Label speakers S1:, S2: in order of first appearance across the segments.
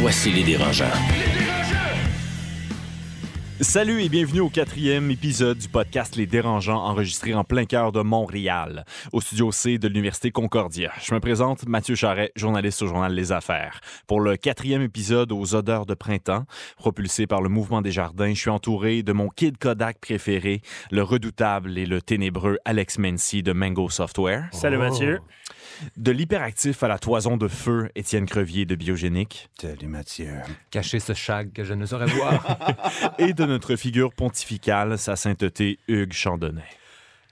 S1: Voici les dérangeants.
S2: Salut et bienvenue au quatrième épisode du podcast Les Dérangeants enregistré en plein cœur de Montréal, au studio C de l'Université Concordia. Je me présente Mathieu Charret, journaliste au journal Les Affaires. Pour le quatrième épisode aux odeurs de printemps, propulsé par le mouvement des jardins, je suis entouré de mon kid Kodak préféré, le redoutable et le ténébreux Alex Mency de Mango Software.
S3: Salut Mathieu.
S2: De l'hyperactif à la toison de feu, Étienne Crevier de Biogénique.
S4: Salut Mathieu.
S5: Cacher ce chag que je ne saurais voir.
S2: et de notre figure pontificale, sa sainteté Hugues Chandonnet.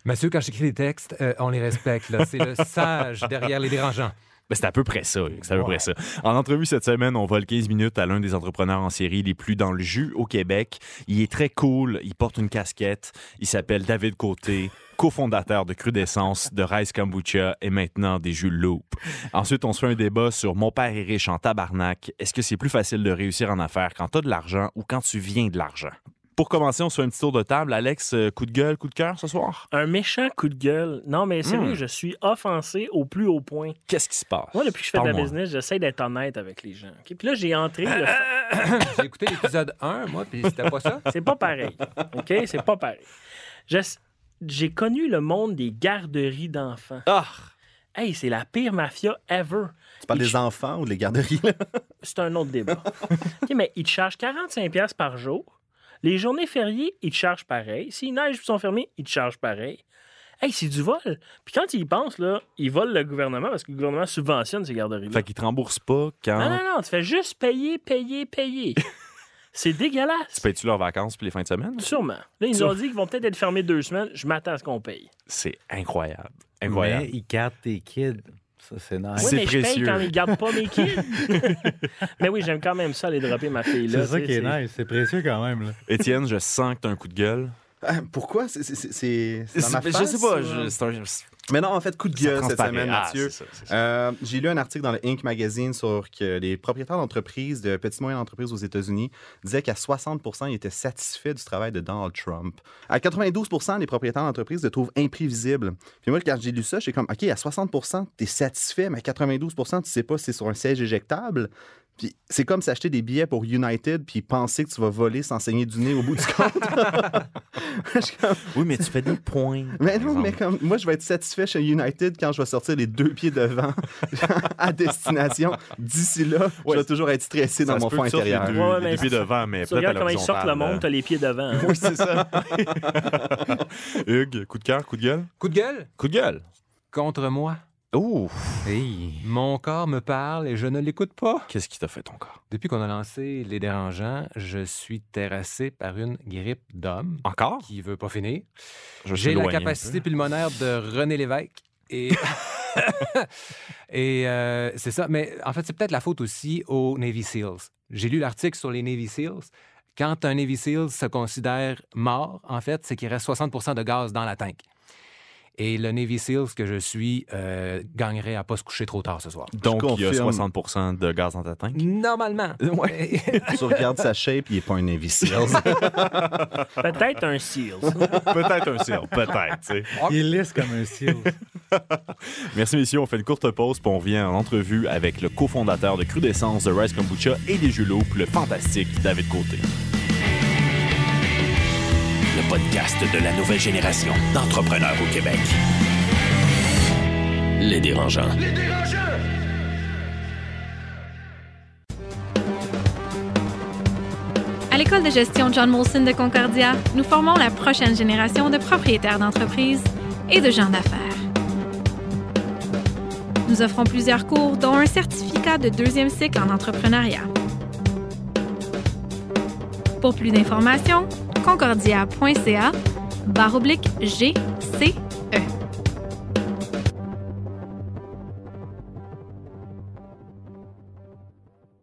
S5: Mathieu, quand j'écris les textes, euh, on les respecte. C'est le sage derrière les dérangeants.
S2: Ben, c'est à peu près ça. C'est à peu près ça. En entrevue cette semaine, on vole 15 minutes à l'un des entrepreneurs en série les plus dans le jus au Québec. Il est très cool. Il porte une casquette. Il s'appelle David Côté, cofondateur de Crudescence, de Rice Kombucha et maintenant des jus Loop. Ensuite, on se fait un débat sur Mon père est riche en tabarnak. Est-ce que c'est plus facile de réussir en affaires quand tu as de l'argent ou quand tu viens de l'argent? Pour commencer, on se fait un petit tour de table. Alex, euh, coup de gueule, coup de cœur ce soir?
S3: Un méchant coup de gueule. Non, mais sérieux,
S2: Hmm.
S3: je suis offensé au plus haut point.
S2: Qu'est-ce qui se passe?
S3: Moi, depuis que je fais de la business, j'essaie d'être honnête avec les gens. OK? Puis là, j'ai entré. le
S5: J'ai écouté l'épisode 1, moi, puis c'était pas ça?
S3: C'est pas pareil. OK? C'est pas pareil. Je- J'ai connu le monde des garderies d'enfants.
S2: Ah!
S3: Hey, c'est la pire mafia ever.
S4: Tu parles des
S3: ch-
S4: enfants ou des garderies? Là?
S3: C'est un autre débat. Mais ils te chargent 45$ piastres par jour. Les journées fériées, ils te chargent pareil. S'ils neigent et sont fermés, ils te chargent pareil. Hey, c'est du vol. Puis quand ils y pensent, là, ils volent le gouvernement parce que le gouvernement subventionne ces garderies-là.
S2: Fait qu'ils te remboursent pas quand.
S3: Non, non, non, tu fais juste payer, payer, payer. c'est dégueulasse.
S2: Tu payes-tu leurs vacances puis les fins de semaine?
S3: Sûrement. Là, ils nous ont dit qu'ils vont peut-être être fermés deux semaines. Je m'attends à ce qu'on paye.
S2: C'est incroyable. Incroyable.
S6: Mais ils gardent tes kids. Ça, c'est nice.
S3: Oui,
S2: C'est
S3: mais je paye quand ils gardent pas mes kids. mais oui, j'aime quand même ça, aller dropper ma fille là.
S6: C'est ça
S3: tu
S6: qui est nice. C'est précieux quand même. Là.
S2: Étienne, je sens que t'as un coup de gueule.
S4: Pourquoi? C'est- dans ma
S2: je sais pas.
S4: ou-
S2: je- c'est un-
S4: Mais non, en fait, coup de gueule cette semaine,
S2: Ah,
S4: Mathieu. Euh, J'ai lu un article dans le Inc. Magazine sur que les propriétaires d'entreprises, de petites et moyennes entreprises aux États-Unis, disaient qu'à 60% ils étaient satisfaits du travail de Donald Trump. À 92% les propriétaires d'entreprises le trouvent imprévisible. Puis moi, quand j'ai lu ça, j'étais comme, OK, à 60 tu es satisfait, mais à 92 tu sais pas si c'est sur un siège éjectable. Puis c'est comme s'acheter des billets pour United puis penser que tu vas voler sans saigner du nez au bout du compte. Comme,
S2: Oui, mais tu fais des points.
S4: mais non, mais comme moi, je vais être satisfait chez United quand je vais sortir les deux pieds devant à destination. D'ici là, je vais toujours être stressé dans mon fond intérieur.
S2: Deux,
S3: Ouais,
S2: les deux pieds devant, mais
S3: Tu
S2: peut-être à
S3: regardes comment ils sortent le monde, t'as les pieds devant. hein.
S2: Oui, c'est ça. Hugues, coup de cœur, coup de gueule?
S5: Coup de gueule?
S2: Coup de gueule.
S5: contre moi.
S2: Oh!
S6: Hey.
S5: Mon corps me parle et je ne l'écoute pas.
S2: Qu'est-ce qui t'a fait ton corps?
S5: Depuis qu'on a lancé Les Dérangeants, je suis terrassé par une grippe d'homme
S2: Encore?
S5: qui veut pas finir.
S2: Je
S5: J'ai la capacité pulmonaire de René Lévesque. Et, et euh, c'est ça. Mais en fait, c'est peut-être la faute aussi aux Navy SEALs. J'ai lu l'article sur les Navy SEALs. Quand un Navy SEAL se considère mort, en fait, c'est qu'il reste 60% de gaz dans la tank. Et le Navy SEALs que je suis euh, gagnerait à pas se coucher trop tard ce soir.
S2: Donc, il y a
S4: confirme.
S2: 60% de gaz dans ta tank?
S5: Normalement.
S2: Ouais.
S4: Tu regardes sa shape, il n'est pas un Navy Seals.
S3: Peut-être un SEALs.
S2: peut-être un ciel, peut-être.
S6: Il est lisse comme un seal.
S2: Merci, messieurs. On fait une courte pause, puis on vient en entrevue avec le cofondateur de Crudescence, de Rice Kombucha et des jeux le fantastique David Côté.
S1: Podcast de la nouvelle génération d'entrepreneurs au Québec. Les dérangeants.
S7: À l'école de gestion John Molson de Concordia, nous formons la prochaine génération de propriétaires d'entreprises et de gens d'affaires. Nous offrons plusieurs cours, dont un certificat de deuxième cycle en entrepreneuriat. Pour plus d'informations, concordia.ca baroblique GCE.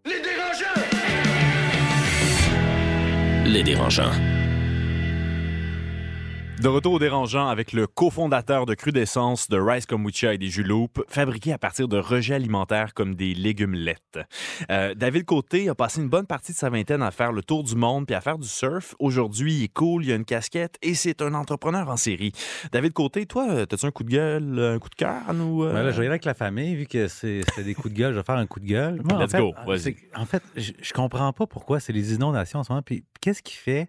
S1: Les dérangeants! Les dérangeants.
S2: De retour au dérangeant avec le cofondateur de Cru d'essence de Rice Kombucha et des jus fabriqués à partir de rejets alimentaires comme des légumelettes. Euh, David Côté a passé une bonne partie de sa vingtaine à faire le tour du monde puis à faire du surf. Aujourd'hui, il est cool, il a une casquette et c'est un entrepreneur en série. David Côté, toi, euh, as-tu un coup de gueule, un coup de cœur à nous? euh?
S6: Ben là, je vais y aller avec la famille, vu que c'est des coups de gueule, je vais faire un coup de gueule. Moi, en
S2: Let's
S6: fait,
S2: go, vas-y.
S6: En fait, je, je comprends pas pourquoi c'est les inondations en ce moment. Puis qu'est-ce qui fait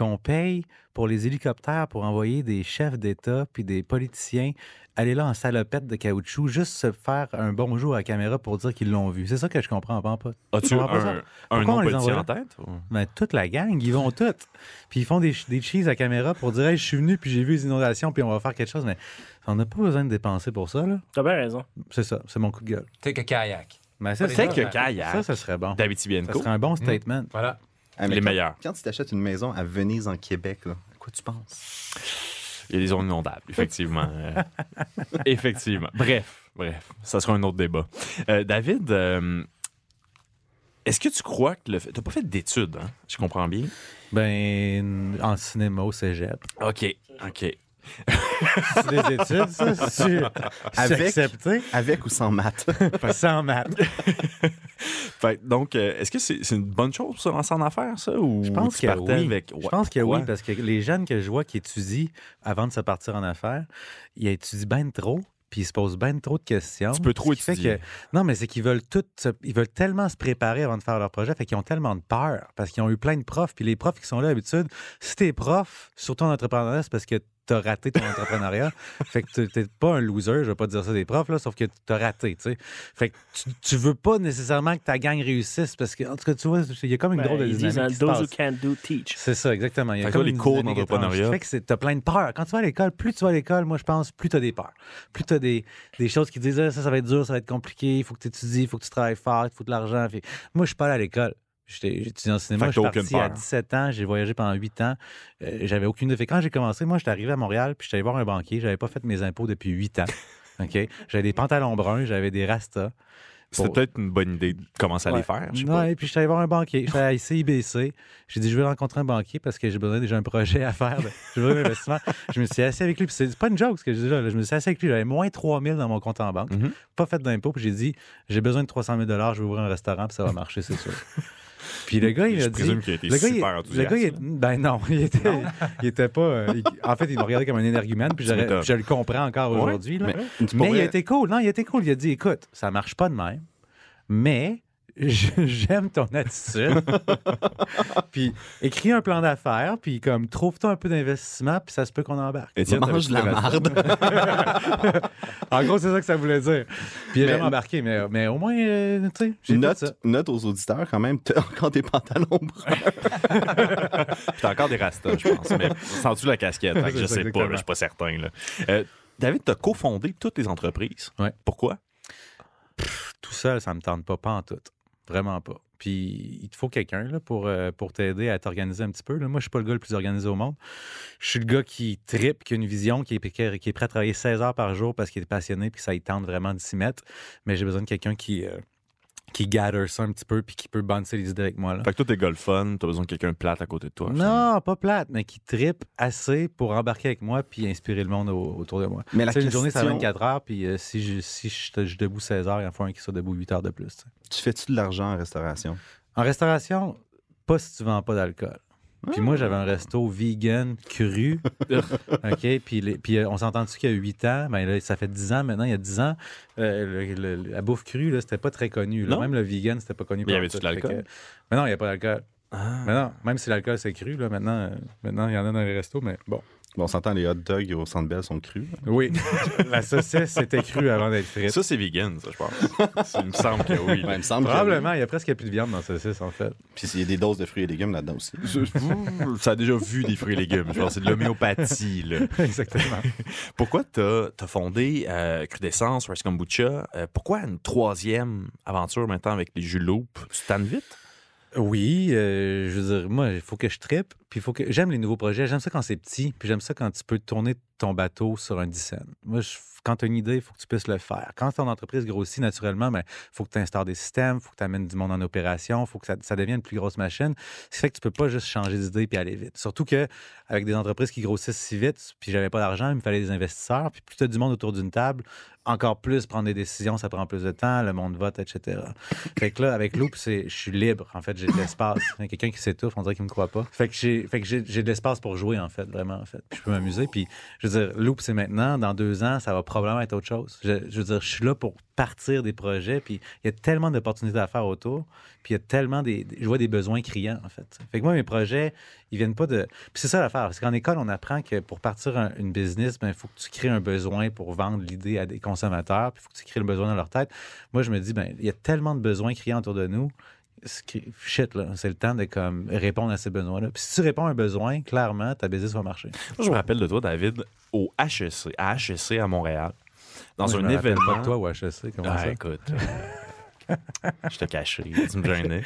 S6: qu'on paye pour les hélicoptères pour envoyer des chefs d'État puis des politiciens aller là en salopette de caoutchouc, juste se faire un bonjour à la caméra pour dire qu'ils l'ont vu. C'est ça que je comprends pas. pas.
S2: As-tu
S6: comprends pas ça.
S2: un, un
S6: Pourquoi on
S2: nom
S6: les
S2: politicien
S6: envoie
S2: en tête? ou?
S6: Ben, toute la gang, ils vont toutes. Puis ils font des, des cheese à caméra pour dire hey, je suis venu puis j'ai vu les inondations puis on va faire quelque chose. Mais on n'a pas besoin de dépenser pour ça. là.
S3: T'as bien raison.
S6: C'est ça, c'est mon coup de gueule.
S5: Take a kayak.
S6: Ben, c'est
S2: que kayak.
S6: ça, ça serait bon.
S2: David
S6: Ça serait un bon statement.
S5: Voilà.
S4: Ah,
S2: Les
S4: quand-
S2: meilleurs.
S4: Quand tu t'achètes une maison à Venise, en Québec, là, à quoi tu penses?
S2: Il y a des zones inondables, effectivement. Euh, effectivement. Bref, bref, ça sera un autre débat. Euh, David, euh, est-ce que tu crois que le fait... T'as pas fait d'études, hein? Je comprends bien?
S6: Ben, en cinéma au cégep.
S2: OK, OK.
S6: C'est des études, ça? C'est
S4: Avec-
S6: accepté?
S4: Avec ou sans maths?
S6: Sans maths.
S2: Fait donc, euh, est-ce que c'est une bonne chose pour se lancer en affaires, ça? Ou
S6: Je pense que oui.
S2: avec...
S6: Je pense que
S2: Pourquoi?
S6: oui, parce que les jeunes que je vois qui étudient avant de se partir en affaires, ils étudient bien trop, puis ils se posent bien trop de questions.
S2: Tu peux trop étudier.
S6: que- non, mais c'est qu'ils veulent tout, ils veulent tellement se préparer avant de faire leur projet, fait qu'ils ont tellement de peur, parce qu'ils ont eu plein de profs, puis les profs qui sont là d'habitude, si t'es prof, surtout en entrepreneuriat, c'est parce que t'as raté ton entrepreneuriat. fait que tu- t'es pas un loser, je vais pas dire ça des profs, là, sauf que t'as raté, tu sais. Fait que tu, tu veux pas nécessairement que ta gang réussisse, parce que, en tout cas, tu vois, il y a comme une
S3: Ben,
S6: drôle de
S3: ils disent
S6: dynamique qui se
S3: those who can't do, teach.
S6: C'est ça, exactement. Il y a
S2: Fait
S6: comme
S2: les
S6: une
S2: cours d'entrepreneuriat-.
S6: Fait que t'as plein de peurs. Quand tu vas à l'école, plus tu vas à l'école, moi, je pense, plus t'as des peurs. Plus t'as des, des choses qui te disent, Ah, ça, ça va être dur, ça va être compliqué, il faut que tu étudies, il faut que tu travailles fort, il faut de l'argent. Fait- Moi, je suis pas allé à l'école. J'étais- J'étudiais en cinéma, je suis parti à
S2: peur.
S6: 17 ans, j'ai voyagé pendant 8 ans. Euh, j'avais aucune idée. Quand j'ai commencé, moi, j'étais arrivé à Montréal, puis j'étais allé voir un banquier, j'avais pas fait mes impôts depuis 8 ans. OK? J'avais des pantalons bruns, j'avais des rastas.
S2: C'était peut-être une bonne idée de commencer à les faire, je sais pas.
S6: Ouais, puis je suis allé voir un banquier. J'étais à ICIBC. J'ai dit, je veux rencontrer un banquier parce que j'ai besoin déjà un projet à faire. de- J'ai besoin d'investissement. je me suis assis avec lui. Puis c'est pas une joke ce que je dis là. Je me suis assis avec lui. J'avais moins 3 000 dans mon compte en banque.
S2: Mhm.
S6: Pas fait d'impôt. Puis j'ai dit, j'ai besoin de 300 000 Je vais ouvrir un restaurant. Puis ça va marcher, c'est sûr. Puis le gars, il
S2: Je
S6: a dit.
S2: présume qu'il a été
S6: le gars, il-
S2: super
S6: le
S2: enthousiaste.
S6: gars, il ben non, il était, il était pas. euh, il- en fait, il m'a regardé comme un énergumène, puis je le comprends encore
S2: Ouais,
S6: aujourd'hui.
S4: Mais,
S6: Mais, il a été cool. Non, il a été cool. Il a dit écoute, ça marche pas de même, mais je- j'aime ton attitude. puis écris un plan d'affaires, puis comme trouve-toi un peu d'investissement, puis ça se peut qu'on embarque.
S2: Étienne,
S4: mange de la marde.
S6: en gros, c'est ça que ça voulait dire. Puis il a
S4: Mais-
S6: jamais embarqué, mais, mais au moins, euh, tu sais, j'ai
S4: Note, note aux auditeurs quand même, t'as encore des pantalons bruns.
S2: Puis t'as encore des rastas, je pense. Mais sens-tu la casquette? Que je sais pas,
S6: exactement.
S2: là, je suis pas certain. Là. Euh, David, t'as cofondé toutes les entreprises.
S6: Ouais.
S2: Pourquoi?
S6: Tout seul, ça me tente pas, pas en tout. Vraiment pas. Puis il te faut quelqu'un pour, euh, pour t'aider à t'organiser un petit peu. Moi, je suis pas le gars le plus organisé au monde. Je suis le gars qui tripe, qui a une vision, qui est prêt à travailler 16 heures par jour parce qu'il est passionné puis que ça y tente vraiment de s'y mettre. Mais j'ai besoin de quelqu'un qui, euh, qui gather ça un petit peu puis qui peut bouncer les idées avec moi. Là.
S2: Fait que toi, t'es golf fun, t'as besoin de quelqu'un de plate à côté de toi.
S6: Non, pas plate, mais qui tripe assez pour embarquer avec moi puis inspirer le monde au- autour de moi.
S4: Mais la
S6: une journée, c'est à
S4: question-
S6: 24 heures, puis euh, si, je, si je, je suis debout 16 heures, il en faut un qui soit debout 8 heures de plus. tu sais.
S4: Tu fais-tu de l'argent en restauration?
S6: En restauration, pas si tu vends pas d'alcool. Puis moi, j'avais un resto vegan cru. OK? Puis, les- puis euh, on s'entend-tu qu'il y a 8 ans? Ben là, ça fait 10 ans maintenant. Il y a 10 ans, euh, le- le- la bouffe crue, là, c'était pas très connu. là. Même le vegan, c'était pas connu.
S2: Mais y
S6: par
S2: avait-tu
S6: tout.
S2: de l'alcool?
S6: Que- Mais non, il n'y a pas d'alcool.
S2: Ah.
S6: Mais non, même si l'alcool, c'est cru, là, maintenant, euh, maintenant, il y en a dans les restos, mais bon.
S4: Bon, on s'entend, les hot dogs au Centre Bell sont crus.
S6: Oui, la saucisse, c'était cru avant d'être frite.
S2: Ça, c'est vegan, ça, je pense. Ça, il me semble que oui.
S4: Ouais, il me semble
S6: Probablement, il y a presque plus de viande dans la saucisse, en fait.
S4: Puis il y a des doses de fruits et légumes là-dedans aussi.
S2: Ça a déjà vu des fruits et légumes. Je pense que c'est de l'homéopathie. là.
S6: Exactement.
S2: Pourquoi tu as, fondé euh, Crudescence, Rice Kombucha? Euh, pourquoi une troisième aventure maintenant avec les jus Loop? Tu tannes vite?
S6: Oui, euh, je veux dire, moi, il faut que je trippe. Puis faut que j'aime les nouveaux projets. J'aime ça quand c'est petit. Puis j'aime ça quand tu peux tourner ton bateau sur un 10 cents. Moi, quand tu as une idée, il faut que tu puisses le faire. Quand ton entreprise grossit naturellement, il faut que tu installes des systèmes, il faut que tu amènes du monde en opération, il faut que ça, devienne une plus grosse machine. Ce qui fait que tu peux pas juste changer d'idée puis aller vite. Surtout que avec des entreprises qui grossissent si vite, puis j'avais pas d'argent, il me fallait des investisseurs. Puis plus tu as du monde autour d'une table, encore plus prendre des décisions, ça prend plus de temps, le monde vote, etc. Fait que là, avec Loop, je suis libre. En fait, j'ai de l'espace. Quelqu'un qui s'étouffe, on dirait qu'il me croit pas. Fait que j'ai, fait que j'ai, j'ai de l'espace pour jouer, en fait, vraiment, en fait. Puis je peux m'amuser. Puis, je veux dire, Loop, c'est maintenant. Dans deux ans, ça va probablement être autre chose. Je, je veux dire, je suis là pour partir des projets. Puis il y a tellement d'opportunités à faire autour. Puis il y a tellement des, je vois des besoins criants, en fait. Fait que moi, mes projets, ils viennent pas de. Puis c'est ça l'affaire. Parce qu'en école, on apprend que pour partir un- une business, il faut que tu crées un besoin pour vendre l'idée à des consommateurs. Puis il faut que tu crées le besoin dans leur tête. Moi, je me dis, ben, il y a tellement de besoins criants autour de nous. Shit, là, c'est le temps de comme, répondre à ces besoins-là. Puis si tu réponds à un besoin, clairement, ta business va marcher.
S2: Moi, je me rappelle de toi, David, au HEC, à HEC à Montréal, dans
S6: je
S2: un
S6: me
S2: événement.
S6: Pas toi HEC, comment
S2: Ah,
S6: ça?
S2: écoute. euh, Je te cachais, tu me gênais.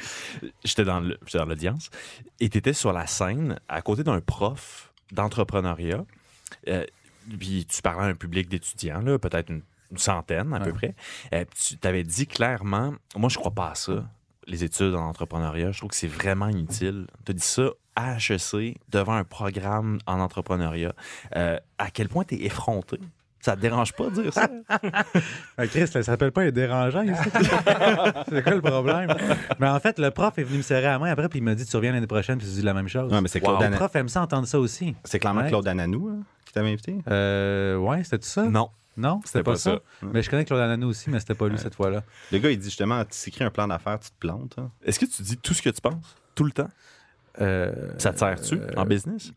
S2: J'étais dans le- j'étais dans l'audience. Et tu étais sur la scène à côté d'un prof d'entrepreneuriat. Euh, puis tu parlais à un public d'étudiants, là, peut-être une, une centaine à peu près. Euh, tu t'avais dit clairement, moi je crois pas à ça, les études en entrepreneuriat. Je trouve que c'est vraiment inutile. Tu as dit ça à HEC devant un programme en entrepreneuriat. Euh, à quel point tu es effronté? Ça te dérange pas de dire ça?
S6: Ah, Chris, ça s'appelle pas un dérangeant ici. c'est quoi le problème? Mais en fait, le prof est venu me serrer la main après, puis il m'a dit Tu reviens l'année prochaine, puis tu dis la même chose.
S4: Ouais, mais c'est Claude,
S6: Le
S4: Ana-
S6: prof aime ça entendre ça aussi.
S4: c'est clairement
S6: Ouais.
S4: Claude Ananou hein, qui t'avait invité?
S6: Euh, ouais, c'était tout ça?
S2: non.
S6: Non, c'était pas,
S2: pas
S6: ça?
S2: ça.
S6: Mais je connais Claude Ananou aussi, mais c'était pas lui cette fois-là.
S4: Le gars, il dit justement, tu t'écris un plan d'affaires, tu te plantes. hein.
S2: Est-ce que tu dis tout ce que tu penses? Tout le temps?
S6: Euh,
S2: Ça te sert-tu
S6: euh,
S2: en business?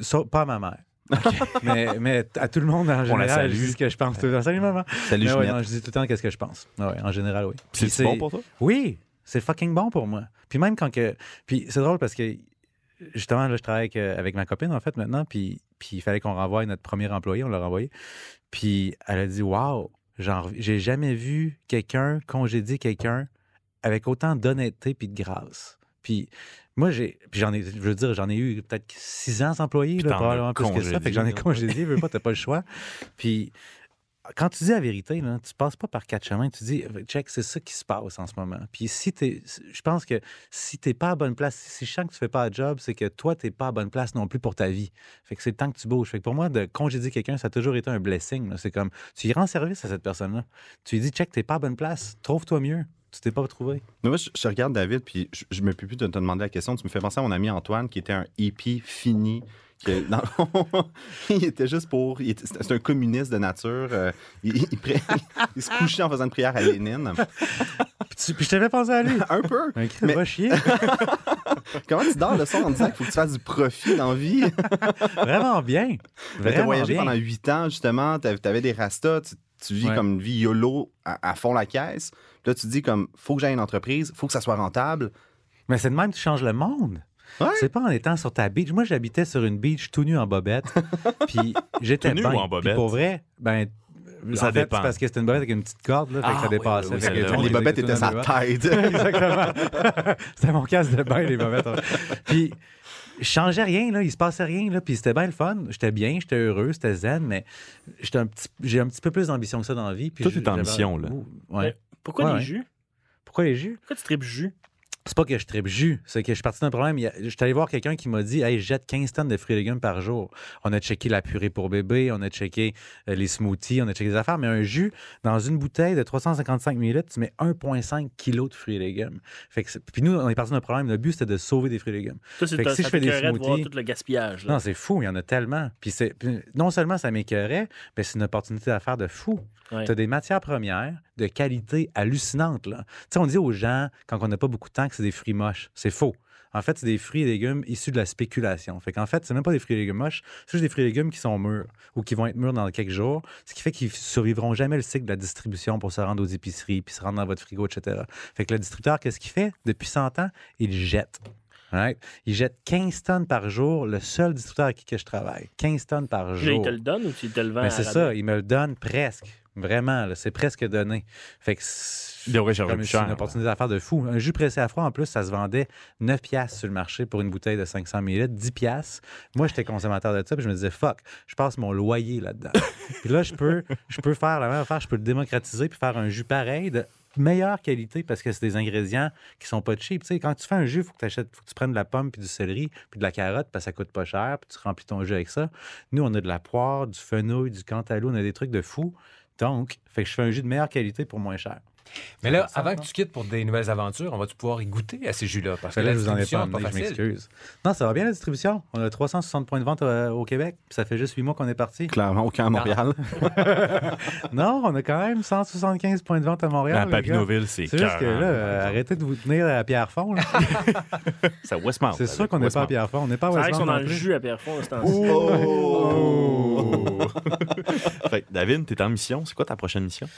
S6: ça- pas à ma mère. mais, mais à tout le monde en général, je dis ce que je pense tout le temps. Salut maman.
S4: Salut,
S6: Mais ouais, non, je dis tout le temps qu'est-ce que je pense. Ouais, en général, oui.
S2: C'est bon pour toi?
S6: Oui, c'est fucking bon pour moi. Puis même quand que. Puis c'est drôle parce que justement, là, je travaille avec, euh, avec ma copine, en fait, maintenant. Puis, puis il fallait qu'on renvoie notre premier employé, on l'a renvoyé. Puis elle a dit Waouh, j'ai jamais vu quelqu'un congédier quelqu'un avec autant d'honnêteté puis de grâce. Puis moi, j'ai. Puis j'en ai. Je veux dire, j'en ai eu peut-être 600 employés, là, probablement plus que ça. Fait que j'en ai
S2: congédié,
S6: congédié, veux pas, t'as pas le choix. Puis quand tu dis la vérité, là, tu passes pas par quatre chemins. Tu dis, check, c'est ça qui se passe en ce moment. Puis si je pense que si t'es pas à bonne place, si je sens que tu fais pas un job, c'est que toi, t'es pas à bonne place non plus pour ta vie. Fait que c'est le temps que tu bouges. Fait que pour moi, de congédier quelqu'un, ça a toujours été un blessing. C'est comme, tu y rends service à cette personne-là. Tu lui dis, check, t'es pas à bonne place. Trouve-toi mieux. Tu t'es pas trouvé.
S4: Mais moi, je, regarde David, puis je, je me peux plus de te demander la question. Tu me fais penser à mon ami Antoine, qui était un hippie fini. Que, dans le fond, il était juste pour. était- C'est un communiste de nature. euh, il, il pri- il se couchait en faisant une prière à Lénine.
S6: Puis, tu- puis je t'avais pensé à lui.
S4: Un peu.
S6: Un Christ,
S4: Mais-
S6: va chier.
S4: Comment tu dors le soir en disant qu'il faut que tu fasses du profit dans la vie?
S6: Vraiment bien.
S4: Tu as voyagé
S6: bien.
S4: pendant huit ans, justement. Tu avais des rastas. Tu, tu vis
S6: Ouais.
S4: comme une vie YOLO à, à fond la caisse. Puis là, tu te dis comme, faut que j'aille une entreprise, faut que ça soit rentable.
S6: Mais c'est de même que tu changes le monde.
S4: Ouais.
S6: C'est pas en étant sur ta beach. Moi, j'habitais sur une beach tout nu en bobette. puis j'étais
S2: Tout nu
S6: bien.
S2: ou en
S6: Puis
S2: bobette?
S6: pour vrai, ben.
S2: Ça
S6: en fait,
S2: dépend.
S6: c'est parce que c'était une bobette avec une petite corde, là, fait que
S2: Ah,
S6: ça
S2: oui,
S6: dépassait.
S2: oui, oui,
S4: les
S6: les
S4: bobettes étaient sa tête.
S6: Exactement. c'était mon casque de bain, les bobettes. Puis, je changeais rien, là. Il se passait rien, là. Puis, c'était bien le fun. J'étais bien, j'étais heureux, c'était zen, mais j'étais un petit, j'ai un petit peu plus d'ambition que ça dans la vie. Puis
S2: Tout
S6: je-
S2: est ambition, là.
S6: Ouais.
S3: Mais Pourquoi
S6: Ouais,
S3: les
S6: ouais.
S3: jus?
S6: Pourquoi les jus?
S3: Pourquoi tu tripes jus?
S6: C'est pas que je tripe jus, c'est que je suis parti d'un problème. Je suis allé voir quelqu'un qui m'a dit Hey, je jette 15 tonnes de fruits et légumes par jour. On a checké la purée pour bébé, on a checké euh, les smoothies, on a checké les affaires, mais un jus, dans une bouteille de 355 ml, tu mets 1,5 kg de fruits et légumes. Fait que c'est- Puis nous, on est parti d'un problème. Le but, c'était de sauver des fruits et légumes. Fait que
S3: ça
S6: si je fais des
S3: t'écœurait de voir
S6: smoothies-
S3: tout le gaspillage. là.
S6: Non, c'est fou, il y en a tellement. Puis, non seulement ça m'écœurait, mais c'est une opportunité d'affaires de fou.
S3: Ouais.
S6: Tu as des matières premières de qualité hallucinante. Là. On dit aux gens, quand on n'a pas beaucoup de temps, que c'est des fruits moches. C'est faux. En fait, c'est des fruits et légumes issus de la spéculation. Fait qu'en fait, c'est même pas des fruits et légumes moches, c'est juste des fruits et légumes qui sont mûrs ou qui vont être mûrs dans quelques jours, ce qui fait qu'ils survivront jamais le cycle de la distribution pour se rendre aux épiceries, puis se rendre dans votre frigo, etc. Fait que le distributeur, qu'est-ce qu'il fait? Depuis 100 ans, il jette. Right? Il jette 15 tonnes par jour, le seul distributeur avec qui que je travaille. 15 tonnes par
S3: là, il
S6: jour.
S3: te le donne ou tu te le vends à
S6: c'est ça, il me le donne presque. Vraiment, c'est presque donné. Fait que c'est une opportunité d'affaires de fou. Un jus pressé à froid, en plus, ça se vendait 9 piastres sur le marché pour une bouteille de 500 ml, 10 piastres. Moi, j'étais consommateur de ça, puis je me disais, fuck, je passe mon loyer là-dedans. puis là, je peux, je peux faire la même affaire, je peux le démocratiser puis faire un jus pareil de meilleure qualité parce que c'est des ingrédients qui sont pas cheap. Tu sais, quand tu fais un jus, il faut que, t'achètes- faut que tu prennes de la pomme puis du céleri puis de la carotte parce que ça coûte pas cher puis tu remplis ton jus avec ça. Nous, on a de la poire, du fenouil, du cantaloupe, on a des trucs de fou. Donc, fait que je fais un jus de meilleure qualité pour moins cher.
S5: Mais là, avant que tu quittes pour des nouvelles aventures, on va-tu pouvoir y goûter à ces jus-là? Parce que
S6: Là,
S5: la
S6: je vous en ai pas je m'excuse. Non, ça va bien la distribution. On a 360 points de vente euh, au Québec, puis ça fait juste 8 mois qu'on est parti.
S4: Clairement, aucun à Montréal.
S6: non, on a quand même 175 points de vente à Montréal.
S2: À
S6: gars.
S2: Papineauville, c'est
S6: C'est juste que là, euh, arrêtez de vous tenir à Pierrefonds. là.
S2: C'est à Westmount.
S6: C'est sûr qu'on n'est pas à
S2: Westmount.
S6: Pierrefonds. On n'est pas à
S3: C'est vrai qu'ils sont
S6: Westmount
S3: dans
S6: non
S3: le jus à Pierrefonds.
S2: Oh! David, t'es en mission. C'est quoi ta prochaine mission?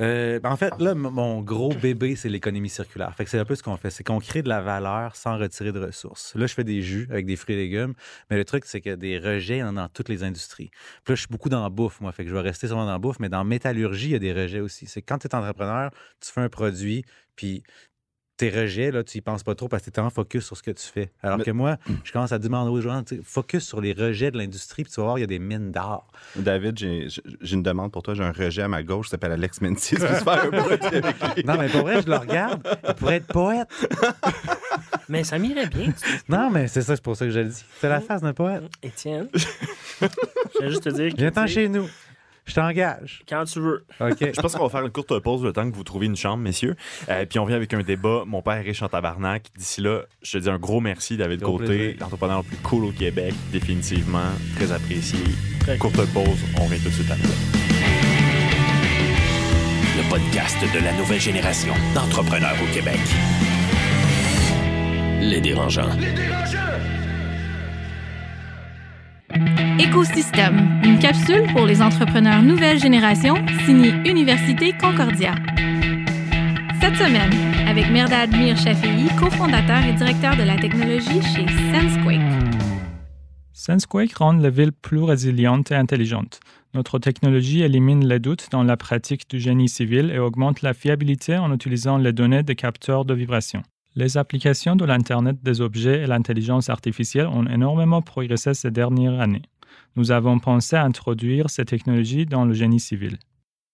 S6: Euh, ben, en fait, là, m- mon gros bébé, c'est l'économie circulaire. Fait que c'est un peu ce qu'on fait. C'est qu'on crée de la valeur sans retirer de ressources. Là, je fais des jus avec des fruits et légumes. Mais le truc, c'est que des rejets, il y en a dans toutes les industries. Puis là, je suis beaucoup dans la bouffe, moi. Fait que je vais rester souvent dans la bouffe. Mais dans la métallurgie, il y a des rejets aussi. C'est quand tu es entrepreneur, tu fais un produit, puis tes rejets, là, tu y penses pas trop parce que tu es en focus sur ce que tu fais. Alors
S4: Mais-
S6: que moi, je commence à demander aux gens, focus sur les rejets de l'industrie, puis tu vas voir, il y a des mines d'or.
S4: David, j'ai j'ai une demande pour toi. J'ai un rejet à ma gauche qui s'appelle Alex Mentis. Je peux se faire un produit avec lui.
S6: Non, mais pour vrai, je le regarde. Il pourrait être poète.
S3: Mais ça m'irait bien,
S6: Non, mais c'est ça, c'est pour ça que je le dis. C'est la face d'un poète.
S3: Étienne. Je vais juste te dire que
S6: Viens-t'en chez nous. Je t'engage.
S3: quand tu veux.
S6: OK.
S2: Je pense qu'on va faire une courte pause le temps que vous trouviez une chambre, messieurs. Euh, puis on vient avec un débat. Mon père est riche en tabarnak. D'ici là, je te dis un gros merci, David Côté,
S6: plaisir.
S2: l'entrepreneur le plus cool au Québec. Définitivement, très apprécié.
S3: Très cool.
S2: Courte pause, on revient tout de suite après.
S1: Le podcast de la nouvelle génération d'entrepreneurs au Québec. Les dérangeants.
S7: Écosystème, une capsule pour les entrepreneurs nouvelle génération, signée Université Concordia. Cette semaine, avec Merdad Mir Shafii, cofondateur et directeur de la technologie chez SenseQuake.
S8: SenseQuake rend les villes plus résilientes et intelligentes. Notre technologie élimine les doutes dans la pratique du génie civil et augmente la fiabilité en utilisant les données des capteurs de vibration. Les applications de l'Internet des objets et l'intelligence artificielle ont énormément progressé ces dernières années. Nous avons pensé à introduire ces technologies dans le génie civil.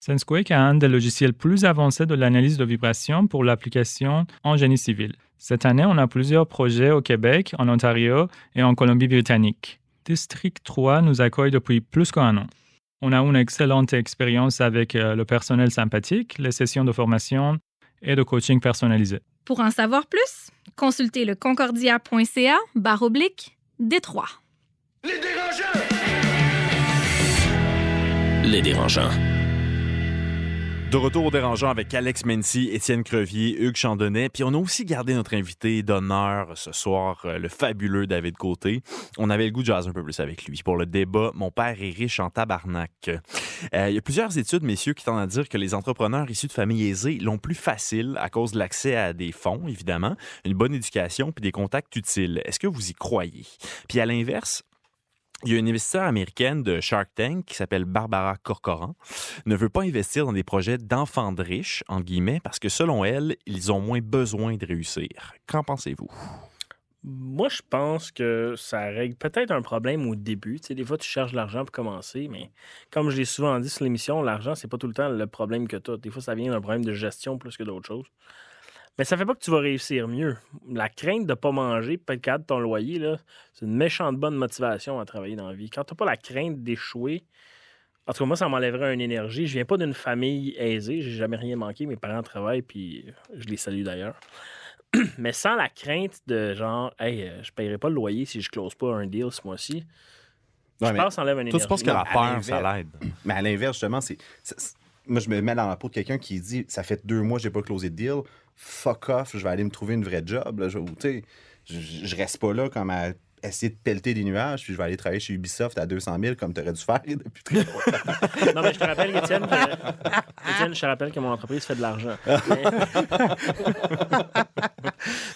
S8: SenseQuake est un des logiciels plus avancés de l'analyse de vibration pour l'application en génie civil. Cette année, on a plusieurs projets au Québec, en Ontario et en Colombie-Britannique. District 3 nous accueille depuis plus qu'un an. On a une excellente expérience avec euh, le personnel sympathique, les sessions de formation et de coaching personnalisé.
S7: Pour en savoir plus, consultez le concordia.ca barre oblique Détroit.
S1: Les dérangeants.
S2: De retour au dérangeant avec Alex Mency, Étienne Crevier, Hugues Chandonnet. Puis on a aussi gardé notre invité d'honneur ce soir, euh, le fabuleux David Côté. On avait le goût de jaser un peu plus avec lui pour le débat Mon père est riche en tabarnak. Euh, il y a plusieurs études, messieurs, qui tendent à dire que les entrepreneurs issus de familles aisées l'ont plus facile à cause de l'accès à des fonds, évidemment, une bonne éducation puis des contacts utiles. Est-ce que vous y croyez? Puis à l'inverse, il y a une investisseur américaine de Shark Tank qui s'appelle Barbara Corcoran ne veut pas investir dans des projets d'enfants de riches, entre guillemets, parce que selon elle, ils ont moins besoin de réussir. Qu'en pensez-vous?
S3: Moi, je pense que ça règle peut-être un problème au début. Tu sais, des fois, tu cherches l'argent pour commencer, mais comme je l'ai souvent dit sur l'émission, l'argent, c'est pas tout le temps le problème que tu as. Des fois, ça vient d'un problème de gestion plus que d'autres choses. Mais ça fait pas que tu vas réussir mieux. La crainte de ne pas manger, pas être capable de ton loyer, là, c'est une méchante bonne motivation à travailler dans la vie. Quand tu n'as pas la crainte d'échouer, en tout cas, moi, ça m'enlèverait une énergie. Je viens pas d'une famille aisée, j'ai jamais rien manqué. Mes parents travaillent, puis je les salue d'ailleurs. Mais sans la crainte de genre, hey, euh, je paierai pas le loyer si je close pas un deal ce mois-ci.
S4: Ouais,
S3: je pense que ça enlève une énergie.
S2: tu penses que la peur, ça l'aide?
S4: Mais à l'inverse, justement, c'est. Moi, je me mets dans la peau de quelqu'un qui dit Ça fait deux mois que j'ai pas closé de deal. Fuck off, je vais aller me trouver une vraie job. Je, je reste pas là comme à essayer de pelleter des nuages, puis je vais aller travailler chez Ubisoft à 200 000 comme tu aurais dû faire depuis très longtemps.
S3: Non, mais je te rappelle, Étienne, que, Étienne, je te rappelle que mon entreprise fait de l'argent. Mais-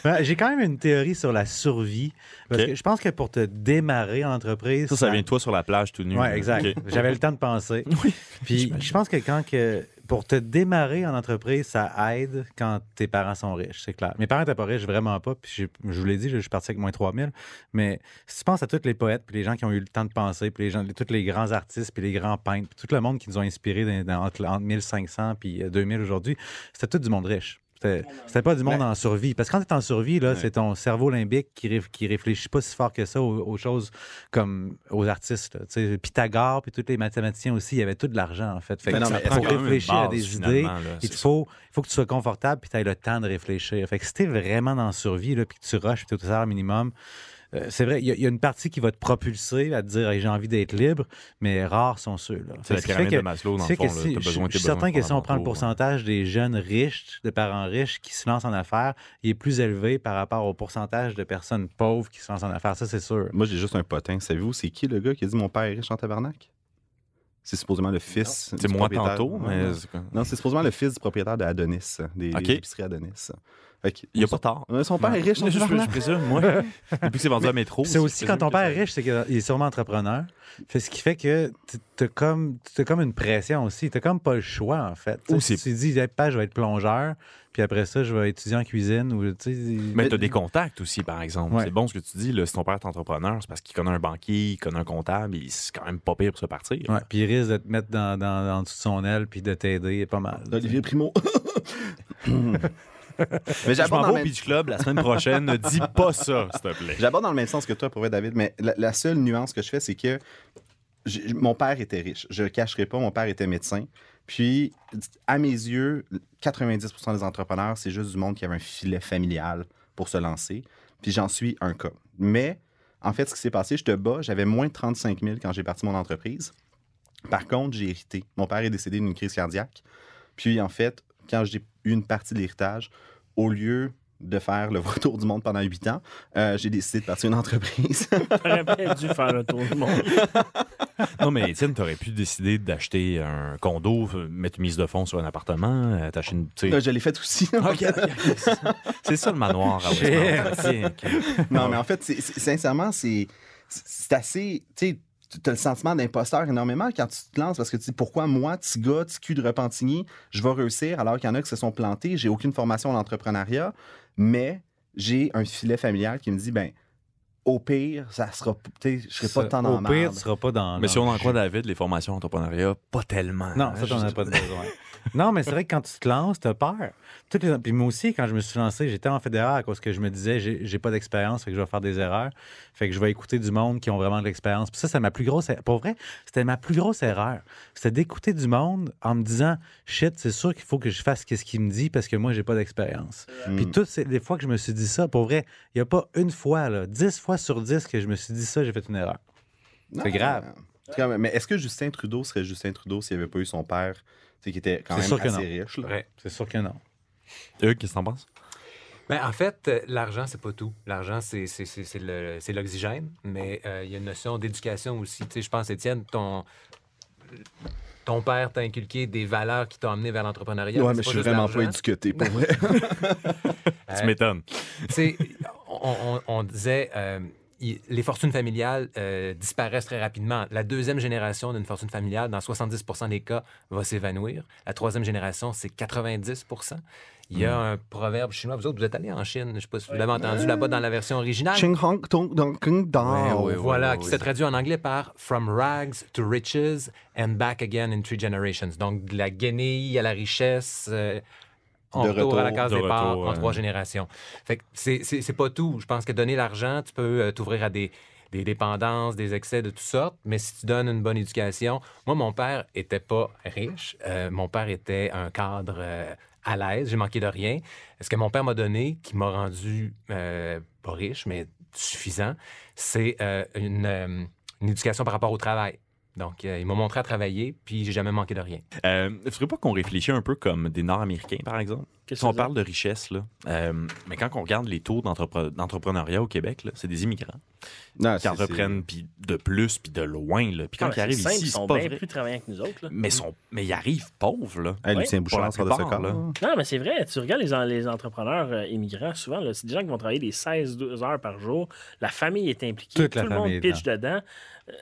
S6: Ben, J'ai quand même une théorie sur la survie. Parce que je pense que pour te démarrer en entreprise.
S2: Ça, ça vient de toi sur la plage tout nu.
S6: Oui, exact. J'avais le temps de penser. Puis je pense que quand que pour te démarrer en entreprise, ça aide quand tes parents sont riches, c'est clair. Mes parents n'étaient pas riches, vraiment pas. Puis je vous l'ai dit, je suis parti avec moins 3000. Mais si tu penses à tous les poètes, puis les gens qui ont eu le temps de penser, puis tous les grands artistes, puis les grands peintres, tout le monde qui nous ont inspirés dans, entre, entre 1500 puis euh, 2000 aujourd'hui, c'était tout du monde riche. C'était pas du monde en survie. Parce que quand tu es en survie, là, c'est ton cerveau limbique qui, réf- qui réfléchit pas si fort que ça aux, aux choses comme aux artistes. Pythagore, puis tous les mathématiciens aussi, il y avait tout de l'argent, en fait. Fait
S4: Mais non, mais
S6: pour réfléchir à des idées.
S2: là,
S6: Il faut, faut que tu sois confortable puis tu aies le temps de réfléchir. Fait que si tu vraiment dans la survie, là, puis que tu rushes, puis tu au salaire minimum, euh, c'est vrai, il y, a- il y a une partie qui va te propulser à te dire Hey, j'ai envie d'être libre, mais rares sont ceux-là.
S2: C'est la pyramide
S6: que-
S2: de Maslow, dans le fond.
S6: que
S2: là.
S6: si-
S2: T'as
S6: je,
S2: besoin-
S6: je
S2: t'as
S6: suis certain
S2: besoin
S6: que si on prend le pourcentage des jeunes riches, de parents riches qui se lancent en affaires, il est plus élevé par rapport au pourcentage de personnes pauvres qui se lancent en affaires. Ça, c'est sûr.
S4: Moi, j'ai juste un potin. Savez-vous, c'est qui le gars qui a dit mon père est riche en tabarnak? C'est supposément le fils.
S2: C'est moi
S4: propriétaire.
S2: tantôt,
S4: Non,
S2: mais
S4: non.
S2: c'est
S4: supposément le fils du propriétaire de Adonis, des,
S2: Ok.
S4: des épiceries Adonis.
S2: Il n'y a pas tard.
S4: Son père est riche
S2: Je, je, je présume, moi. Depuis que c'est vendu à métro.
S6: C'est aussi quand ton père est riche, c'est qu'il est sûrement entrepreneur. Fait ce qui fait que tu as comme, t'as comme une pression aussi. Tu comme pas le choix, en fait.
S2: Ou
S6: si
S2: c'est-
S6: tu dis, hey, pas, je vais être plongeur, puis après ça, je vais étudier en cuisine. Ou,
S2: Mais tu as des contacts aussi, par exemple.
S6: Ouais.
S2: C'est bon ce que tu dis. Là, si ton père est entrepreneur, c'est parce qu'il connaît un banquier, il connaît un comptable, et c'est quand même pas pire pour se partir.
S6: Ouais, puis il risque de te mettre dans, dans, dans en dessous de son aile puis de t'aider pas mal.
S4: Olivier Primo. Mais
S2: Je
S4: j'aborde
S2: m'en vais au Beach Club la semaine prochaine. ne dis pas ça, s'il te plaît.
S4: j'aborde dans le même sens que toi, pour vrai, David, mais la, la seule nuance que je fais, c'est que mon père était riche. Je le cacherai pas, mon père était médecin. Puis, à mes yeux, 90% des entrepreneurs, c'est juste du monde qui avait un filet familial pour se lancer. Puis j'en suis un cas. Mais, en fait, ce qui s'est passé, je te bats, j'avais moins de 35 000 quand j'ai parti mon entreprise. Par contre, j'ai hérité. Mon père est décédé d'une crise cardiaque. Puis, en fait, quand j'ai une partie de l'héritage, au lieu de faire le retour du monde pendant huit ans, euh, j'ai décidé de partir une entreprise.
S3: T'aurais bien dû faire le tour du monde.
S2: Non, mais Étienne, t'aurais pu décider d'acheter un condo, euh, mettre une mise de fonds sur un appartement, euh, t'acheter une. tu sais-
S4: Là, je l'ai fait aussi.
S2: C'est ça. Le manoir à
S4: non, mais en fait, c'est- c'est- sincèrement, c'est c'est assez. Tu sais, tu as le sentiment d'imposteur énormément quand tu te lances parce que tu dis pourquoi moi, petit gars, petit de Repentigny, je vais réussir alors qu'il y en a qui se sont plantés. J'ai aucune formation en entrepreneuriat, mais j'ai un filet familial qui me dit ben au pire, ça sera. tu sais, Je serai pas tant dans
S6: Au pire, tu seras pas dans.
S2: Mais si on en croit David, les formations entrepreneuriat, pas tellement.
S6: Non,
S2: hein,
S6: ça, t'en as pas besoin. non, mais c'est vrai que quand tu te lances, t'as peur. Toutes les- Puis moi aussi, quand je me suis lancé, j'étais en fédéral à cause que je me disais, j'ai j'ai pas d'expérience, fait que je vais faire des erreurs. Fait que je vais écouter du monde qui ont vraiment de l'expérience. Puis ça, c'est ma plus grosse... er- Pour vrai, c'était ma plus grosse erreur. C'était d'écouter du monde en me disant, shit, c'est sûr qu'il faut que je fasse ce qu'il me dit parce que moi, j'ai pas d'expérience.
S4: Mm.
S6: Puis toutes ces- les fois que je me suis dit ça, pour vrai, il n'y a pas une fois, là, dix fois sur dix que je me suis dit ça, j'ai fait une erreur.
S4: Non,
S6: c'est grave.
S4: quand même. Mais est-ce que Justin Trudeau serait Justin Trudeau s'il n'y avait pas eu son père, qui était quand
S6: C'est
S4: même
S6: sûr que
S4: assez
S6: non.
S4: riche? là?
S6: Ouais, c'est sûr que non.
S2: Hugues, qu'est-ce que t'en penses?
S5: Ben, en fait, euh, l'argent, c'est pas tout. L'argent, c'est c'est- c'est- c'est le- c'est l'oxygène, mais euh, il y a une notion d'éducation aussi. Tu sais, je pense, Étienne, ton, ton père t'a inculqué des valeurs qui t'ont amené vers l'entrepreneuriat.
S4: Ouais,
S5: c'est
S4: mais je suis
S5: juste
S4: vraiment pas éduqué, pour vrai.
S2: Tu m'étonnes.
S5: On, on- on disait, euh, il- les fortunes familiales euh, disparaissent très rapidement. La deuxième génération d'une fortune familiale, dans 70 des cas, va s'évanouir. La troisième génération, c'est 90 Il y a un proverbe chinois. Vous autres, vous êtes allés en Chine. Je ne sais pas si vous l'avez entendu là-bas dans la version originale.
S4: Ching Hong Tong Dong Kung Dao.
S5: Voilà, qui
S2: ouais.
S5: se traduit en anglais par From rags to riches and back again in three generations. Donc, de la guenille à la richesse, euh, on
S4: De
S5: retourne à la
S4: retour,
S5: case
S2: de
S5: départ
S2: retour,
S5: en trois générations. Fait que c'est- pas tout. Je pense que donner l'argent, tu peux euh, t'ouvrir à des, des dépendances, des excès de toutes sortes, mais si tu donnes une bonne éducation. Moi, mon père était pas riche. Euh, mon père était un cadre euh, à l'aise. J'ai manqué de rien. Ce que mon père m'a donné, qui m'a rendu euh, pas riche, mais suffisant, c'est une, une éducation par rapport au travail. Donc, euh, ils m'ont montré à travailler, puis j'ai jamais manqué de rien.
S2: Euh, ne faudrait pas qu'on réfléchisse un peu comme des Nord-Américains, par exemple?
S3: Qu'est-ce
S2: Si on
S3: que
S2: parle de richesse, là, euh, mais quand on regarde les taux d'entrepre- d'entrepreneuriat au Québec, là, c'est des immigrants
S4: Non,
S2: qui entreprennent puis de plus, puis de loin. Là. Puis quand
S3: Ah,
S2: ils arrivent
S3: simple,
S2: ici,
S3: ils sont
S2: pas
S3: bien plus travaillants que nous autres. là.
S2: Mais, sont, mais ils arrivent pauvres, là.
S4: Hey, Lucien Bouchard sera de ce cas-là.
S2: là.
S3: Non, mais c'est vrai. Tu regardes les, en- les entrepreneurs euh, immigrants, souvent, là, c'est des gens qui vont travailler des 16-12 heures par jour. La famille est impliquée.
S6: Toute la
S3: tout le monde
S6: famille
S3: pitch dedans. Euh,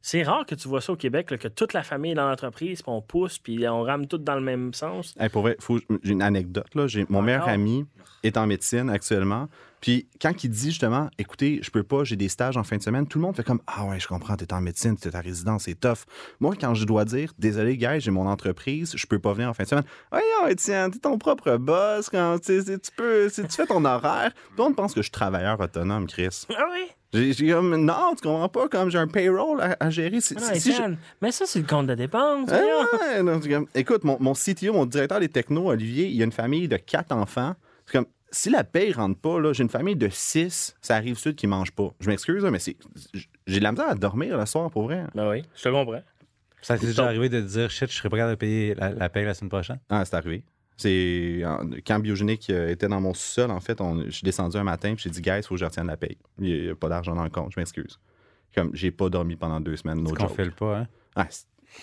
S3: c'est- rare que tu vois ça au Québec, là, que toute la famille est dans l'entreprise, puis on pousse, puis on rame tout dans le même sens.
S4: Hey, pour vrai, faut- j'ai une anecdote. Là. J'ai, mon meilleur ami est en médecine actuellement. Puis quand il dit justement, écoutez, je peux pas, j'ai des stages en fin de semaine, tout le monde fait comme Ah ouais, je comprends, t'es en médecine, t'es ta résidence, c'est tough. Moi, quand je dois dire, désolé, gars, j'ai mon entreprise, je peux pas venir en fin de semaine. Voyons, Étienne, t'es ton propre boss, quand tu peux, si tu fais ton horaire. Tout le monde pense que je suis travailleur autonome, Chris.
S3: Ah oui?
S4: J'ai, comme, non, tu comprends pas, comme j'ai un payroll à, à gérer. Si-
S3: Ah non,
S4: si- si je-
S3: Mais ça, c'est le compte de dépenses.
S4: ah non, comme- écoute, mon, mon CTO, mon directeur des technos, Olivier, il a une famille de quatre enfants. C'est comme, si la paye rentre pas, là, j'ai une famille de six, ça arrive sud qui mange pas. Je m'excuse, mais c'est, j'ai de la misère à dormir le soir, pour vrai.
S3: Ben oui, je te comprends.
S6: Ça t'est déjà arrivé de te dire, shit, je serais pas capable de payer la, la paye la semaine prochaine?
S4: Ah, c'est arrivé. C'est quand Biogénique euh, était dans mon sous-sol, en fait, on, je suis descendu un matin puis j'ai dit, guys, il faut que je retienne la paye. Il n'y a pas d'argent dans le compte, je m'excuse. Comme, j'ai pas dormi pendant deux semaines, no
S6: qu'on
S4: joke.
S6: fait le pas, hein?
S4: Ah,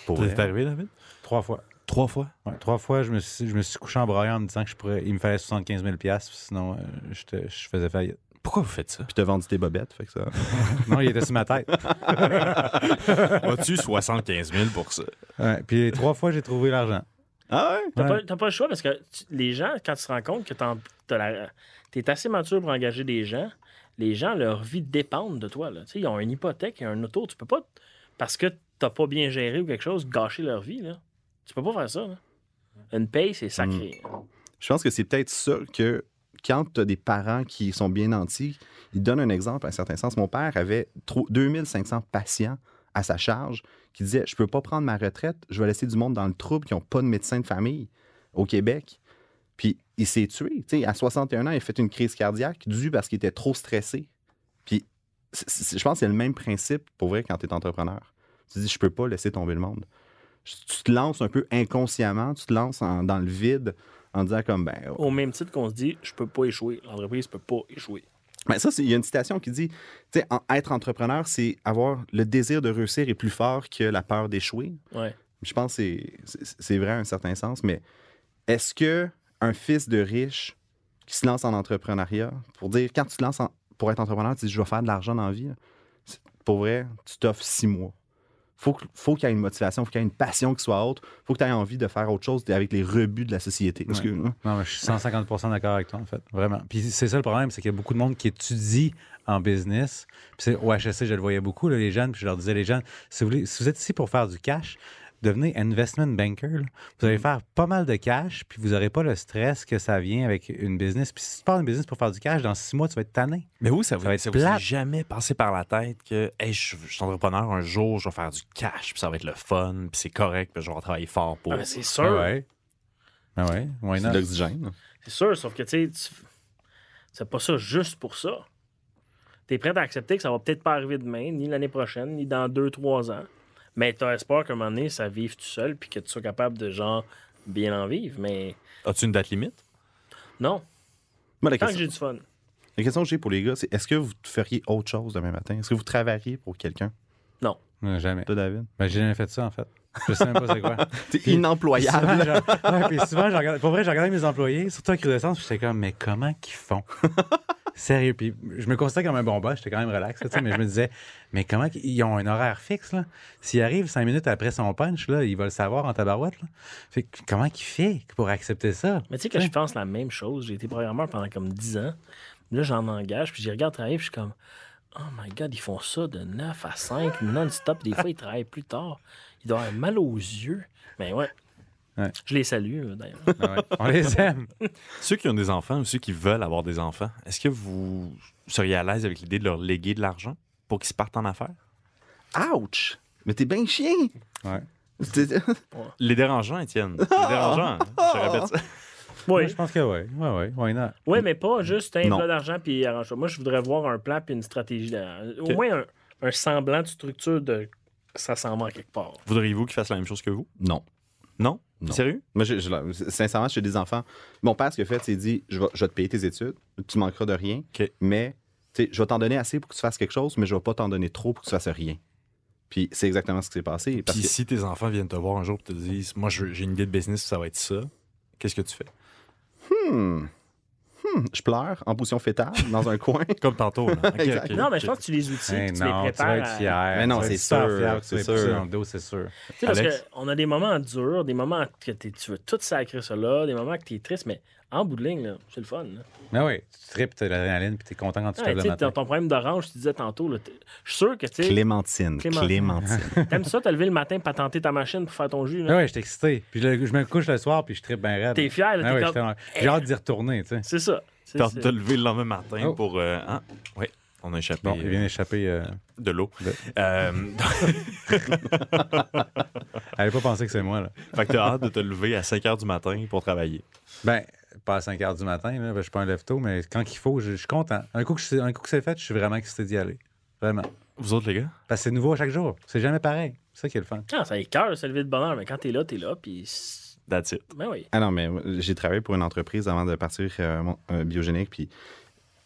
S4: pour
S2: arrivé, David?
S6: Trois fois.
S2: Trois fois?
S6: Ouais, trois fois, je me, suis, je me suis couché en braillant en me disant que je pourrais, il me fallait 75 000 sinon euh, j'étais- je faisais faillite.
S2: Pourquoi vous faites ça?
S4: Puis t'as vendu tes bobettes, fait que ça.
S6: Non, il était sur ma tête.
S2: As-tu 75 000 pour ça?
S6: Ouais, puis les trois fois, j'ai trouvé l'argent.
S4: Ah ouais?
S3: T'as
S6: Ouais.
S3: pas, t'as pas le choix parce que tu- les gens, quand tu te rends compte que tu es assez mature pour engager des gens, les gens, leur vie dépend de toi. Là. Tu sais, Ils ont une hypothèque, un auto. Tu peux pas, parce que t'as pas bien géré ou quelque chose, gâcher leur vie. Là. Tu peux pas faire ça. là. Une paye, c'est sacré.
S4: Je pense que c'est peut-être ça que quand tu as des parents qui sont bien nantis, ils donnent un exemple à un certain sens. Mon père avait trop- 2500 patients à sa charge qui disaient Je peux pas prendre ma retraite, je vais laisser du monde dans le trouble qui n'ont pas de médecin de famille au Québec. Puis il s'est tué. À 61 ans, il a fait une crise cardiaque due parce qu'il était trop stressé. Puis je pense que c'est le même principe pour vrai quand tu es entrepreneur. Tu dis Je peux pas laisser tomber le monde. Tu te lances un peu inconsciemment, tu te lances dans le vide en disant comme ben
S3: Au même titre qu'on se dit, je peux pas échouer. L'entreprise peut pas échouer.
S4: Ben ça, c'est- il y a une citation qui dit, tu sais, en- être entrepreneur, c'est avoir le désir de réussir est plus fort que la peur d'échouer.
S3: Ouais.
S4: Je pense que c'est- vrai à un certain sens, mais est-ce que un fils de riche qui se lance en entrepreneuriat, pour dire, quand tu te lances en- pour être entrepreneur, tu dis, je vais faire de l'argent dans la vie, pour vrai, tu t'offres six mois. Faut, qu'il y ait une motivation, faut qu'il y ait une passion qui soit haute, faut que tu aies envie de faire autre chose avec les rebuts de la société. Parce que,
S6: Non, mais je suis 150 d'accord avec toi, en fait. Vraiment. Puis c'est ça le problème, c'est qu'il y a beaucoup de monde qui étudie en business. Puis c'est- au HSC, je le voyais beaucoup, là, les jeunes, puis je leur disais, les jeunes, si vous, voulez- si vous êtes ici pour faire du cash, devenez investment banker. là. Vous allez faire pas mal de cash, puis vous n'aurez pas le stress que ça vient avec une business. Puis si tu pars une business pour faire du cash, dans six mois, tu vas être tanné.
S2: Mais oui, ça,
S6: Ça va être
S2: ça vous est jamais passé par la tête que hey, je, je suis entrepreneur, un jour, je vais faire du cash, puis ça va être le fun, puis c'est correct, puis je vais travailler fort pour.
S3: Ah, ben, c'est sûr.
S6: Ah ouais. Ah ouais, why
S4: c'est l'oxygène.
S3: C'est sûr, sauf que tu sais, tu- c'est pas ça juste pour ça. Tu es prêt à accepter que ça va peut-être pas arriver demain, ni l'année prochaine, ni dans deux, trois ans. Mais tu as espoir qu'à un moment donné, ça vive tout seul, puis que tu sois capable de, genre, bien en vivre. Mais
S2: As-tu une date limite?
S3: non,
S4: Moi, la
S3: tant que
S4: question,
S3: j'ai du fun.
S4: la question que j'ai pour les gars, c'est est-ce que vous feriez autre chose demain matin? Est-ce que vous travailleriez pour quelqu'un?
S3: Non.
S6: Non, jamais.
S4: Toi, David?
S6: Ben, j'ai jamais fait ça, en fait. Je sais même pas c'est quoi.
S4: T'es
S6: Puis-
S4: inemployable.
S6: Souvent, je- ouais, puis souvent, je regarde- pour vrai, je regardais mes employés, surtout à Crudescence, puis j'étais comme, mais comment qu'ils font? Sérieux. Puis je me considérais comme un bon boss, j'étais quand même relax, là, mais je me disais, mais comment ils ont un horaire fixe, là? S'il arrive cinq minutes après son punch, là, il va le savoir en tabarouette, là. Fait que comment qu'il fait pour accepter ça?
S3: Mais tu sais que je pense la même chose. J'ai été programmeur pendant comme 10 ans. Là, j'en engage, puis j'y regarde travailler, puis je suis comme, oh my God, ils font ça de 9 à 5 non-stop. Des fois, ils travaillent plus tard. Ils doivent avoir mal aux yeux. Mais ouais.
S6: Ouais.
S3: Je les salue, euh, d'ailleurs.
S6: Ah ouais, On les aime.
S2: Ceux qui ont des enfants ou ceux qui veulent avoir des enfants, est-ce que vous seriez à l'aise avec l'idée de leur léguer de l'argent pour qu'ils se partent en affaires?
S4: Ouch! Mais t'es bien chien!
S6: Ouais.
S2: Les dérangeants, Étienne. Les dérangeants. hein. Je répète ça.
S3: Oui.
S6: Je pense que oui. Oui, oui. Why not?
S3: Oui, mais pas juste un plat d'argent puis arrange Moi, je voudrais voir un plan puis une stratégie. de- Au moins un, un semblant de structure de ça s'en va quelque part.
S2: Voudriez-vous qu'ils fassent la même chose que vous?
S4: Non.
S2: Non?
S4: Non.
S2: Sérieux?
S4: Moi, je- je- sincèrement, j'ai des enfants. Mon père, ce qu'il a fait, c'est dit je vais, je vais te payer tes études, tu manqueras de rien, mais je vais t'en donner assez pour que tu fasses quelque chose, mais je vais pas t'en donner trop pour que tu fasses rien. Puis c'est exactement ce qui s'est passé. Parce
S2: Puis
S4: que,
S2: si tes enfants viennent te voir un jour et te disent Moi, j'ai une idée de business, ça va être ça, qu'est-ce que tu fais?
S4: hmm, hmm, je pleure en position fétale dans un coin.
S2: Comme tantôt. Là.
S3: Non, mais je pense que tu les outils,
S6: Hey,
S3: tu les
S6: non, tu
S3: prépares.
S6: être
S3: à-
S6: fier.
S4: Mais non,
S6: Tu
S4: c'est sûr,
S6: tu
S4: c'est sûr.
S6: dans le dos, c'est sûr.
S3: Tu sais, parce qu'on a des moments durs, des moments que tu veux tout sacrer ça là, des moments que tu es triste, mais en bout de ligne, là, c'est le fun. là.
S6: Mais oui, tu tripes, t'as l'adrénaline, puis t'es content quand tu te
S3: Ouais,
S6: lèves
S3: sais,
S6: matin.
S3: ton, ton problème d'orange, tu disais tantôt, je suis sûr que tu sais,
S4: Clémentine.
S3: Clémentine.
S4: Clémentine.
S3: t'aimes ça te lever le matin pour tenter ta machine pour faire ton jus. là?
S6: Ah ouais, j'étais excité. Puis je, je me couche le soir, puis je tripe bien raide.
S3: T'es fier, là,
S6: Ah
S3: t'es
S6: ouais,
S3: comme-
S6: J'ai hâte d'y retourner, tu sais.
S3: C'est ça.
S2: T'as hâte te lever le lendemain matin
S6: Oh.
S2: pour. euh, hein? Oui, on a échappé
S6: Bon, il vient d'échapper. euh,
S2: de l'eau.
S6: de-
S2: Euh,
S6: Elle pas pensé que c'est moi, là.
S2: fait que t'as hâte de te lever à 5 h du matin pour travailler.
S6: Ben, pas à 5 h du matin, là, ben, je suis pas un lève-tôt, mais quand il faut, je, je suis content. Un coup, que je- un coup que c'est fait, je suis vraiment excité d'y aller. Vraiment.
S2: Vous autres, les gars?
S6: Parce que c'est nouveau à chaque jour. C'est jamais pareil. C'est ça qui est le fun.
S3: Ah, ça écœure de se lever de bonheur, mais quand t'es là, t'es là, puis. c'est-
S2: That's it.
S3: Ben oui.
S4: Ah non, mais moi, j'ai travaillé pour une entreprise avant de partir euh, mon- euh, biogénique, puis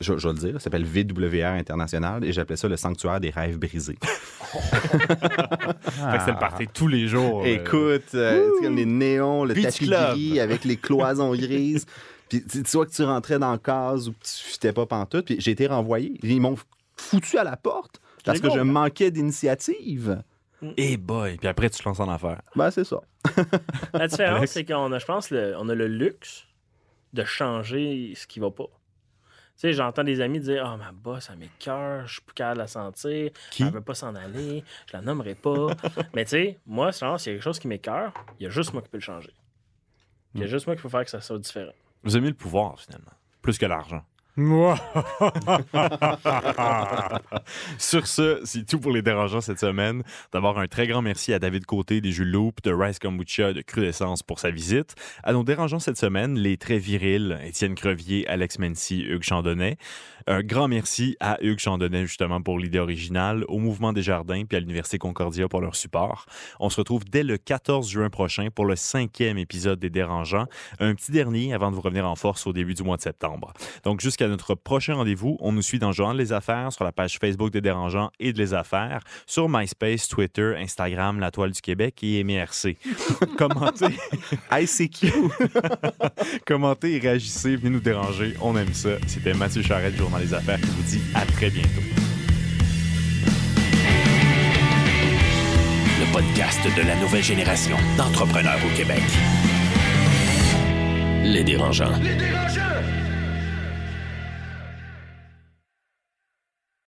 S4: je, je vais le dire, ça s'appelle VWR International, et j'appelais ça le sanctuaire des rêves brisés.
S2: Fait que le party tous les jours. euh,
S4: Écoute, euh, comme les néons, le
S2: Beach
S4: tapis
S2: Club.
S4: gris avec les cloisons grises. Puis tu soit que tu rentrais dans la case ou que tu fitais pas pantoute. Puis j'ai été renvoyé. Ils m'ont foutu à la porte parce que
S3: bon.
S4: je manquais d'initiative.
S2: Eh boy! Puis après, tu te lances en affaires.
S4: Ben, c'est ça.
S3: La différence, c'est qu'on a, je pense, le- on a le luxe de changer ce qui va pas. Tu sais, j'entends des amis dire Ah, ma boss, elle m'écoeure, je suis plus capable de la sentir,
S2: Qui?
S3: elle veut pas s'en aller, je la nommerai pas. Mais tu sais, moi, c'est s'il y a quelque chose qui m'écoeure, il y a juste moi qui peux le changer. Il y a juste moi qui peut faire que ça soit différent.
S2: Vous aimez le pouvoir, finalement. Plus que l'argent. Sur ce, c'est tout pour les dérangeants cette semaine. D'abord, un très grand merci à David Côté des Jules Loop, de Rice Kombucha, de Crudescence pour sa visite. À nos dérangeants cette semaine, les très virils, Étienne Crevier, Alex Mency, Hugues Chandonnet. Un grand merci à Hugues Chandonnet, justement, pour l'idée originale, au Mouvement des Jardins puis à l'Université Concordia pour leur support. On se retrouve dès le 14 juin prochain pour le cinquième épisode des Dérangeants. Un petit dernier avant de vous revenir en force au début du mois de septembre. Donc, jusqu'à notre prochain rendez-vous, on nous suit dans Journal Les Affaires, sur la page Facebook des Dérangeants et de Les Affaires, sur MySpace, Twitter, Instagram, La Toile du Québec et MRC. Commentez,
S4: ICQ.
S2: commentez et réagissez, venez nous déranger. On aime ça. C'était Mathieu Charette, Journal Les Affaires, qui vous dit à très bientôt.
S1: Le podcast de la nouvelle génération d'entrepreneurs au Québec. Les dérangeants.
S9: Les dérangeants!